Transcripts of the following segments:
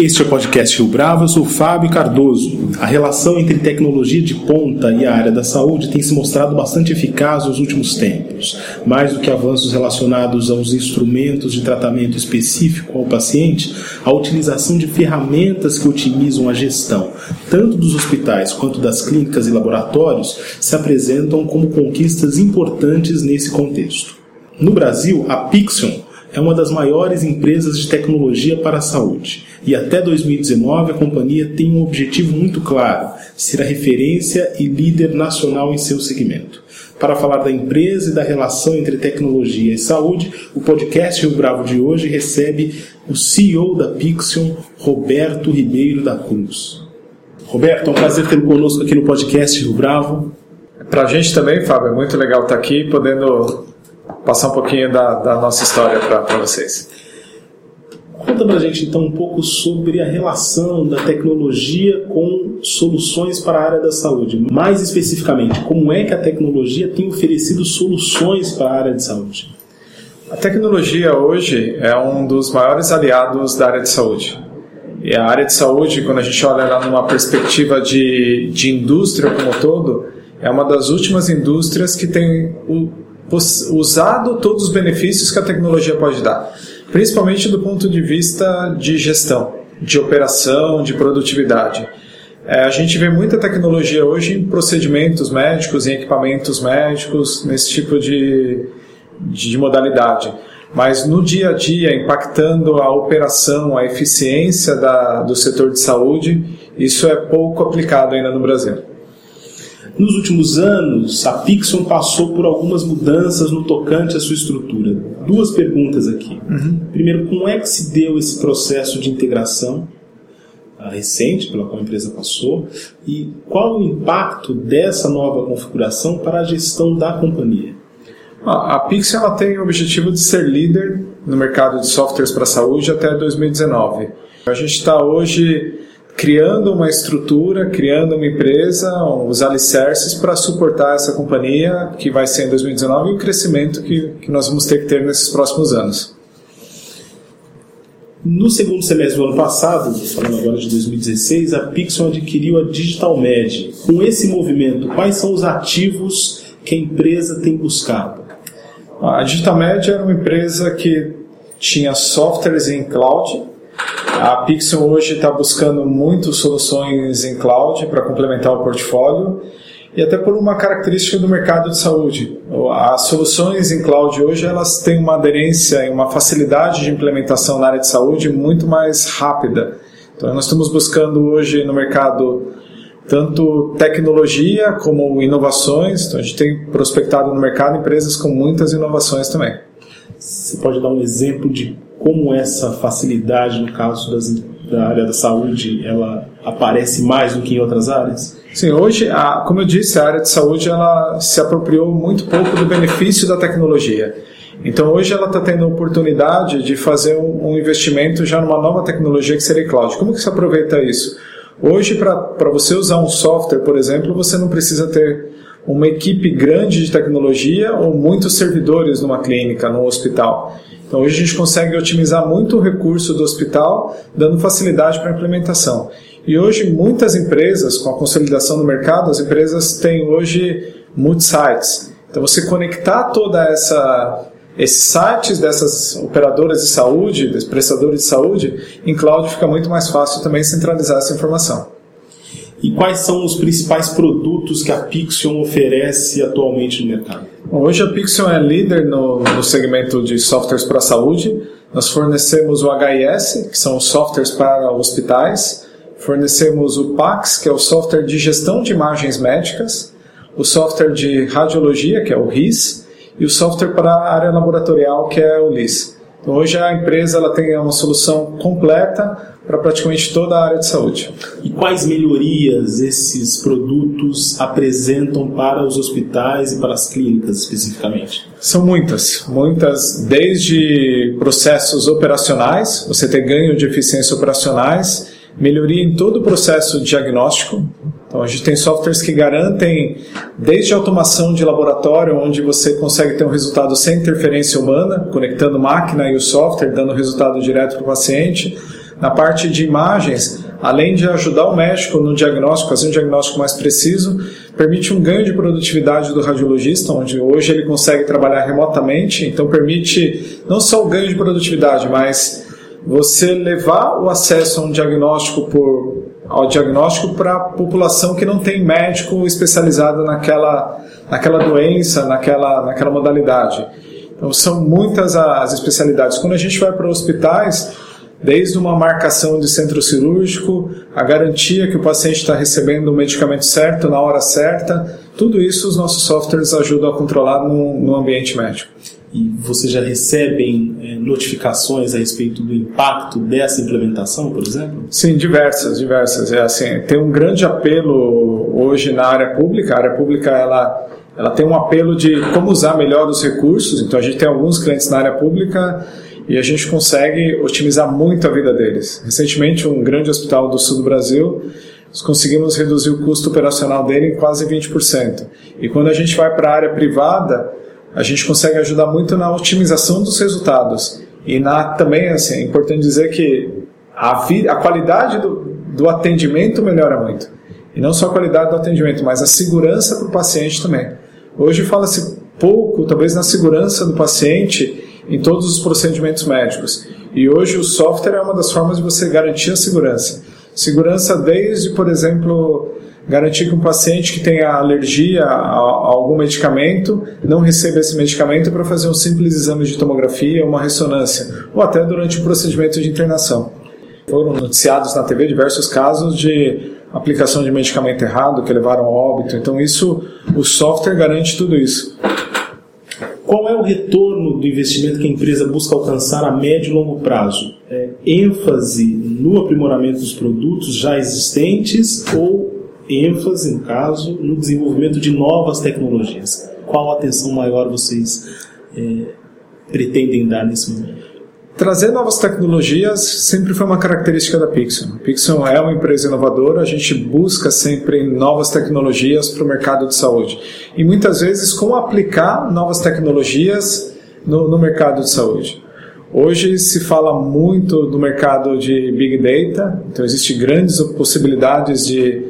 Este é o podcast Rio Bravo, eu sou Fábio Cardoso. A relação entre tecnologia de ponta e a área da saúde tem se mostrado bastante eficaz nos últimos tempos. Mais do que avanços relacionados aos instrumentos de tratamento específico ao paciente, a utilização de ferramentas que otimizam a gestão, tanto dos hospitais quanto das clínicas e laboratórios, se apresentam como conquistas importantes nesse contexto. No Brasil, a Pixion é uma das maiores empresas de tecnologia para a saúde e até 2019 a companhia tem um objetivo muito claro: ser a referência e líder nacional em seu segmento. Para falar da empresa e da relação entre tecnologia e saúde, o podcast Rio Bravo de hoje recebe o CEO da Pixion, Roberto Ribeiro da Cruz. Roberto, é um prazer tê-lo conosco aqui no podcast Rio Bravo. Para a gente também, Fábio, é muito legal estar aqui podendo passar um pouquinho da, da nossa história para vocês. Conta pra gente então um pouco sobre a relação da tecnologia com soluções para a área da saúde. Mais especificamente, como é que a tecnologia tem oferecido soluções para a área de saúde? A tecnologia hoje é um dos maiores aliados da área de saúde. E a área de saúde, quando a gente olha lá numa perspectiva de, de indústria como um todo, é uma das últimas indústrias que tem usado todos os benefícios que a tecnologia pode dar, principalmente do ponto de vista de gestão, de operação, de produtividade. É, a gente vê muita tecnologia hoje em procedimentos médicos, em equipamentos médicos, nesse tipo de, de modalidade. Mas no dia a dia, impactando a operação, a eficiência da, do setor de saúde, isso é pouco aplicado ainda no Brasil. Nos últimos anos, a Pixon passou por algumas mudanças no tocante à sua estrutura. Duas perguntas aqui. Uhum. Primeiro, como é que se deu esse processo de integração recente pela qual a empresa passou e qual o impacto dessa nova configuração para a gestão da companhia? A Pixel ela tem o objetivo de ser líder no mercado de softwares para a saúde até 2019. A gente está hoje criando uma estrutura, criando uma empresa, os alicerces para suportar essa companhia que vai ser em 2019 e o crescimento que, que nós vamos ter que ter nesses próximos anos. No segundo semestre do ano passado, falando agora de 2016, a Pixel adquiriu a Digital Med. Com esse movimento, quais são os ativos que a empresa tem buscado? A Digital Med era uma empresa que tinha softwares em cloud, a Pixel hoje está buscando muito soluções em cloud para complementar o portfólio e até por uma característica do mercado de saúde. As soluções em cloud hoje elas têm uma aderência e uma facilidade de implementação na área de saúde muito mais rápida. Então nós estamos buscando hoje no mercado tanto tecnologia como inovações. Então a gente tem prospectado no mercado empresas com muitas inovações também. Você pode dar um exemplo de como essa facilidade, no caso das, da área da saúde, ela aparece mais do que em outras áreas? Sim, hoje, a, como eu disse, a área de saúde ela se apropriou muito pouco do benefício da tecnologia. Então hoje ela está tendo a oportunidade de fazer um, um, investimento já numa nova tecnologia que seria cloud. Como que se aproveita isso? Hoje, para você usar um software, por exemplo, você não precisa ter uma equipe grande de tecnologia ou muitos servidores numa clínica, num hospital. Então hoje a gente consegue otimizar muito o recurso do hospital, dando facilidade para a implementação. E hoje muitas empresas, com a consolidação do mercado, as empresas têm hoje multi-sites. Então você conectar toda essa esses sites dessas operadoras de saúde, desses prestadores de saúde, em cloud fica muito mais fácil também centralizar essa informação. E quais são os principais produtos que a Pixion oferece atualmente no mercado? Hoje a Pixion é líder no, no segmento de softwares para a saúde. Nós fornecemos o HIS, que são softwares para hospitais. Fornecemos o PAX, que é o software de gestão de imagens médicas. O software de radiologia, que é o RIS. E o software para a área laboratorial, que é o LIS. Então, hoje a empresa ela tem uma solução completa para praticamente toda a área de saúde. E quais melhorias esses produtos apresentam para os hospitais e para as clínicas especificamente? São muitas, muitas, desde processos operacionais, você ter ganho de eficiência operacionais, melhoria em todo o processo diagnóstico. Então a gente tem softwares que garantem desde a automação de laboratório, onde você consegue ter um resultado sem interferência humana, conectando máquina e o software, dando resultado direto para o paciente. Na parte de imagens, além de ajudar o médico no diagnóstico, fazer um diagnóstico mais preciso, permite um ganho de produtividade do radiologista, onde hoje ele consegue trabalhar remotamente, então permite não só o ganho de produtividade, mas você levar o acesso a um diagnóstico por, ao diagnóstico para a população que não tem médico especializado naquela, naquela doença, naquela, naquela modalidade. Então são muitas as especialidades. Quando a gente vai para hospitais, desde uma marcação de centro cirúrgico, a garantia que o paciente está recebendo o medicamento certo na hora certa, tudo isso os nossos softwares ajudam a controlar no, no ambiente médico e vocês já recebem é, notificações a respeito do impacto dessa implementação, por exemplo? Sim, diversas, diversas. É assim, tem um grande apelo hoje na área pública. A área pública ela ela tem um apelo de como usar melhor os recursos. Então a gente tem alguns clientes na área pública e a gente consegue otimizar muito a vida deles. Recentemente, um grande hospital do sul do Brasil nós conseguimos reduzir o custo operacional dele em quase 20%. E quando a gente vai para a área privada, a gente consegue ajudar muito na otimização dos resultados. E na, também assim, é importante dizer que a, vi, a qualidade do, do atendimento melhora muito. E não só a qualidade do atendimento, mas a segurança para o paciente também. Hoje fala-se pouco, talvez, na segurança do paciente em todos os procedimentos médicos. E hoje o software é uma das formas de você garantir a segurança. Segurança desde, por exemplo, garantir que um paciente que tenha alergia a, algum medicamento não receba esse medicamento para fazer um simples exame de tomografia, uma ressonância, ou até durante o procedimento de internação. Foram noticiados na TV diversos casos de aplicação de medicamento errado que levaram ao óbito. Então isso, o software garante tudo isso. Qual é o retorno do investimento que a empresa busca alcançar a médio e longo prazo? É ênfase no aprimoramento dos produtos já existentes ou ênfase, no caso, no desenvolvimento de novas tecnologias. Qual atenção maior vocês é, pretendem dar nesse momento? Trazer novas tecnologias sempre foi uma característica da Pixel. A Pixel é uma empresa inovadora, a gente busca sempre novas tecnologias para o mercado de saúde. E muitas vezes como aplicar novas tecnologias no, no mercado de saúde. Hoje se fala muito do mercado de Big Data, então existem grandes possibilidades de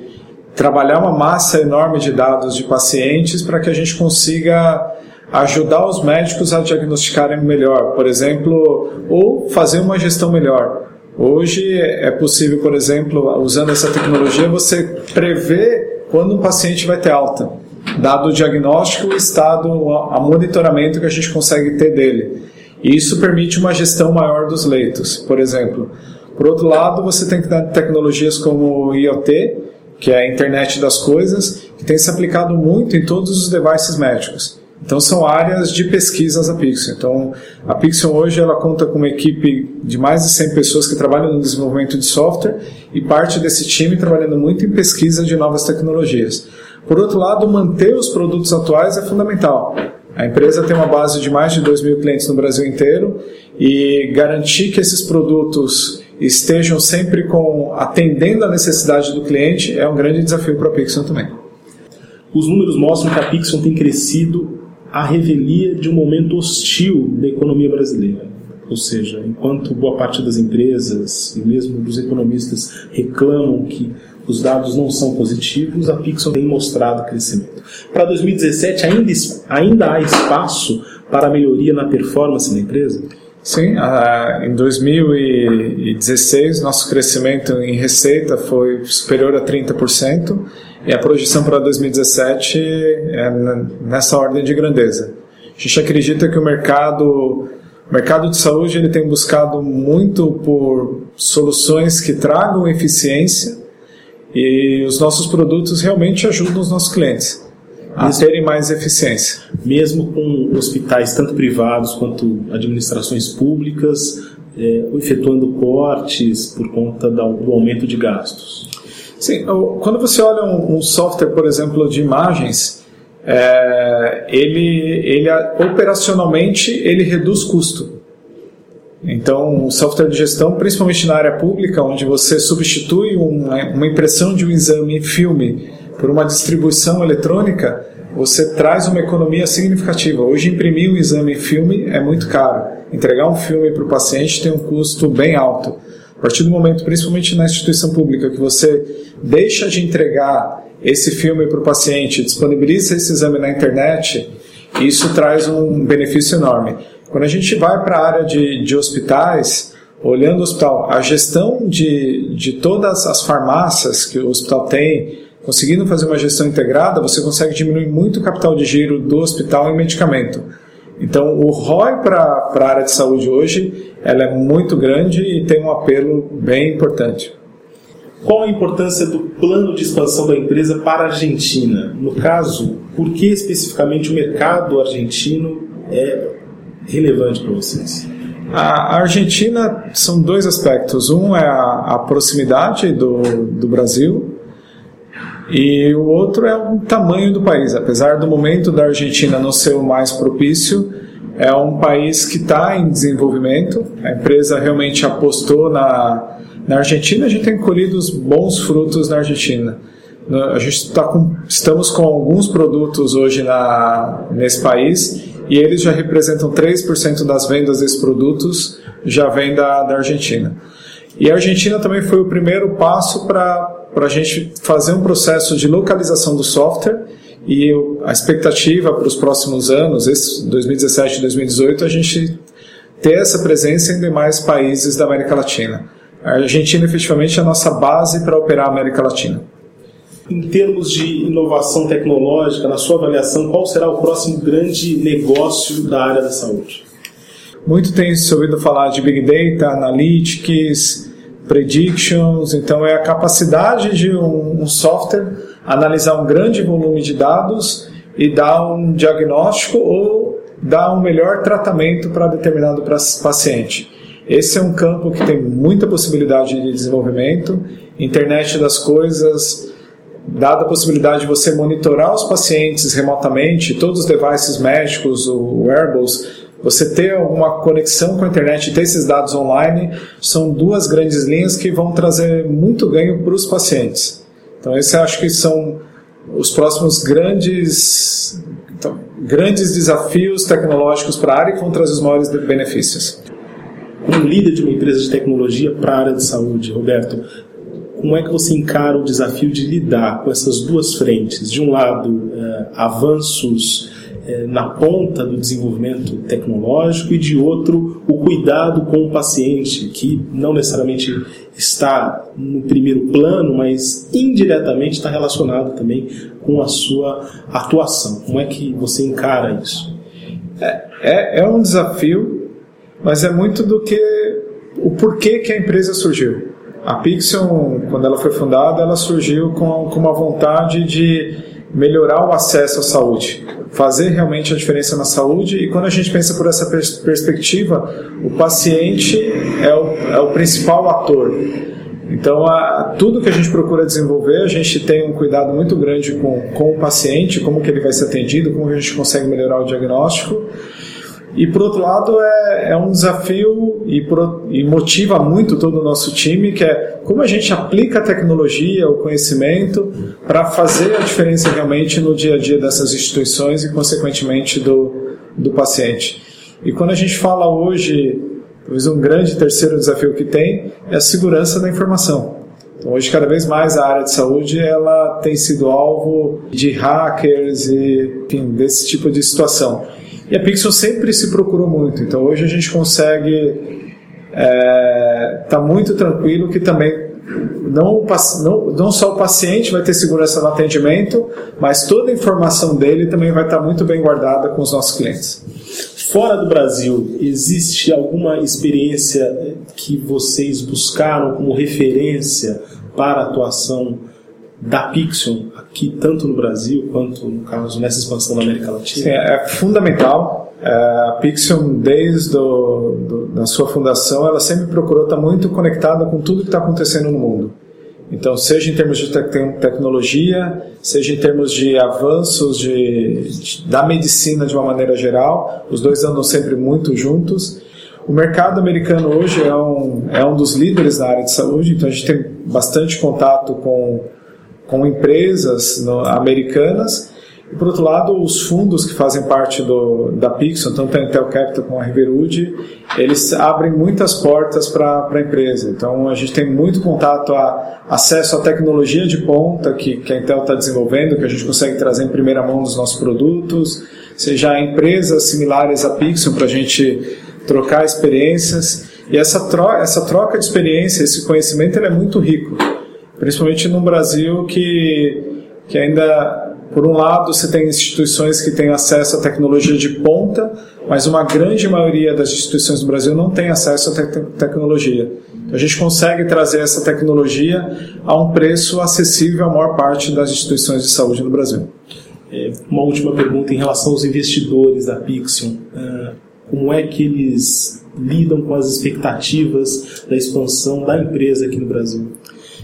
trabalhar uma massa enorme de dados de pacientes para que a gente consiga ajudar os médicos a diagnosticarem melhor, por exemplo, ou fazer uma gestão melhor. Hoje é possível, por exemplo, usando essa tecnologia, você prever quando um paciente vai ter alta, dado o diagnóstico, o estado, a monitoramento que a gente consegue ter dele. E isso permite uma gestão maior dos leitos, por exemplo. Por outro lado, você tem que dar tecnologias como o IoT, que é a internet das coisas, que tem se aplicado muito em todos os devices médicos. Então são áreas de pesquisas da Pixel. Então a Pixel hoje ela conta com uma equipe de mais de 100 pessoas que trabalham no desenvolvimento de software e parte desse time trabalhando muito em pesquisa de novas tecnologias. Por outro lado, manter os produtos atuais é fundamental. A empresa tem uma base de mais de 2 mil clientes no Brasil inteiro e garantir que esses produtos estejam sempre com atendendo a necessidade do cliente é um grande desafio para a Pixel também. Os números mostram que a Pixel tem crescido à revelia de um momento hostil da economia brasileira. Ou seja, enquanto boa parte das empresas e mesmo dos economistas reclamam que os dados não são positivos, a Pixel tem mostrado crescimento. Para 2017, ainda, ainda há espaço para melhoria na performance da empresa? Sim, em 2016 nosso crescimento em receita foi superior a 30% e a projeção para 2017 é nessa ordem de grandeza. A gente acredita que o mercado, o mercado de saúde ele tem buscado muito por soluções que tragam eficiência e os nossos produtos realmente ajudam os nossos clientes a terem mais eficiência. Mesmo com hospitais tanto privados quanto administrações públicas é, efetuando cortes por conta do aumento de gastos? Sim, quando você olha um, software, por exemplo, de imagens, é, ele, ele operacionalmente ele reduz custo. Então, o software de gestão, principalmente na área pública, onde você substitui uma, uma impressão de um exame em filme por uma distribuição eletrônica, você traz uma economia significativa. Hoje, imprimir um exame em filme é muito caro. Entregar um filme para o paciente tem um custo bem alto. A partir do momento, principalmente na instituição pública, que você deixa de entregar esse filme para o paciente, disponibiliza esse exame na internet, isso traz um benefício enorme. Quando a gente vai para a área de, de hospitais, olhando o hospital, a gestão de, de todas as farmácias que o hospital tem, conseguindo fazer uma gestão integrada, você consegue diminuir muito o capital de giro do hospital em medicamento. Então, o ROI para a área de saúde hoje ela é muito grande e tem um apelo bem importante. Qual a importância do plano de expansão da empresa para a Argentina? No caso, por que especificamente o mercado argentino é relevante para vocês? A Argentina são dois aspectos. Um é a, a proximidade do, do Brasil e o outro é o tamanho do país. Apesar do momento da Argentina não ser o mais propício, é um país que está em desenvolvimento. A empresa realmente apostou na, na Argentina. A gente tem colhido bons frutos na Argentina. A gente tá com, estamos com alguns produtos hoje na, nesse país e eles já representam 3% das vendas desses produtos já vem da, da Argentina. E a Argentina também foi o primeiro passo para a gente fazer um processo de localização do software e a expectativa para os próximos anos, esse 2017 e 2018, a gente ter essa presença em demais países da América Latina. A Argentina efetivamente é a nossa base para operar a América Latina. Em termos de inovação tecnológica, na sua avaliação, qual será o próximo grande negócio da área da saúde? Muito tem se ouvido falar de Big Data, Analytics, Predictions, então é a capacidade de um, um software analisar um grande volume de dados e dar um diagnóstico ou dar um melhor tratamento para determinado paciente. Esse é um campo que tem muita possibilidade de desenvolvimento. Internet das coisas, dada a possibilidade de você monitorar os pacientes remotamente, todos os devices médicos, o wearables, você ter alguma conexão com a internet e ter esses dados online, são duas grandes linhas que vão trazer muito ganho para os pacientes. Então, esse acho que são os próximos grandes, então, grandes desafios tecnológicos para a área que vão trazer os maiores benefícios. Como líder de uma empresa de tecnologia para a área de saúde, Roberto, como é que você encara o desafio de lidar com essas duas frentes? De um lado, eh, avanços eh, na ponta do desenvolvimento tecnológico e de outro, o cuidado com o paciente, que não necessariamente está no primeiro plano, mas indiretamente está relacionado também com a sua atuação. Como é que você encara isso? É, é, é um desafio, mas é muito do que o porquê que a empresa surgiu. A Pixion, quando ela foi fundada, ela surgiu com, com uma vontade de melhorar o acesso à saúde, fazer realmente a diferença na saúde. E quando a gente pensa por essa pers perspectiva, o paciente é o, é o principal ator. Então, a, tudo que a gente procura desenvolver, a gente tem um cuidado muito grande com, com o paciente, como que ele vai ser atendido, como a gente consegue melhorar o diagnóstico. E por outro lado é, é um desafio e, e, motiva muito todo o nosso time, que é como a gente aplica a tecnologia, o conhecimento, para fazer a diferença realmente no dia a dia dessas instituições e, consequentemente, do, do paciente. E quando a gente fala hoje, talvez um grande terceiro desafio que tem é a segurança da informação. Então, hoje, cada vez mais, a área de saúde ela tem sido alvo de hackers e enfim, desse tipo de situação. E a Pixel sempre se procurou muito, então hoje a gente consegue é, tá muito tranquilo que também não, não, não só o paciente vai ter segurança no atendimento, mas toda a informação dele também vai estar muito bem guardada com os nossos clientes. Fora do Brasil, existe alguma experiência que vocês buscaram como referência para a atuação da Pixel aqui, tanto no Brasil quanto, no caso, nessa expansão da América Latina? Sim, é fundamental. É, a Pixium, desde do, do, da sua fundação, ela sempre procurou estar muito conectada com tudo que está acontecendo no mundo. Então, seja em termos de te tecnologia, seja em termos de avanços de, de, da medicina de uma maneira geral, os dois andam sempre muito juntos. O mercado americano hoje é um, é um dos líderes na área de saúde, então a gente tem bastante contato com, com empresas no, americanas e, por outro lado, os fundos que fazem parte do, da Pixel, tanto a Intel Capital como a Riverwood, eles abrem muitas portas para a empresa. Então, a gente tem muito contato, a, acesso à tecnologia de ponta que, que a Intel está desenvolvendo, que a gente consegue trazer em primeira mão dos nossos produtos, seja empresas similares à Pixel para a gente trocar experiências. E essa, tro essa troca de experiência, esse conhecimento, ele é muito rico, principalmente no Brasil que, que ainda por um lado, você tem instituições que têm acesso à tecnologia de ponta, mas uma grande maioria das instituições do Brasil não tem acesso à te tecnologia. A gente consegue trazer essa tecnologia a um preço acessível à maior parte das instituições de saúde no Brasil. É, uma última pergunta em relação aos investidores da Pixion. Uh, como é que eles lidam com as expectativas da expansão da empresa aqui no Brasil?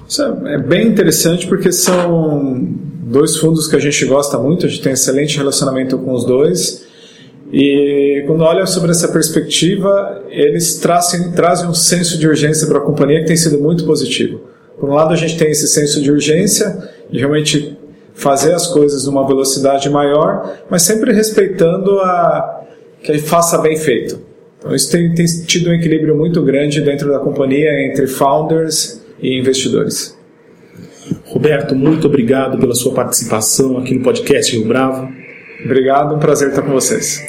Isso é, é bem interessante porque são dois fundos que a gente gosta muito, a gente tem excelente relacionamento com os dois. E quando olha sobre essa perspectiva, eles trazem, trazem um senso de urgência para a companhia que tem sido muito positivo. Por um lado, a gente tem esse senso de urgência, de realmente fazer as coisas numa velocidade maior, mas sempre respeitando a que faça bem feito. Então, isso tem, tem tido um equilíbrio muito grande dentro da companhia entre founders e investidores. Roberto, muito obrigado pela sua participação aqui no podcast Rio Bravo. Obrigado, um prazer estar com vocês.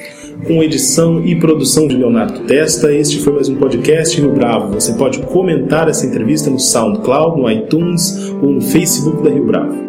Com edição e produção de Leonardo Testa, este foi mais um podcast Rio Bravo. Você pode comentar essa entrevista no SoundCloud, no iTunes ou no Facebook da Rio Bravo.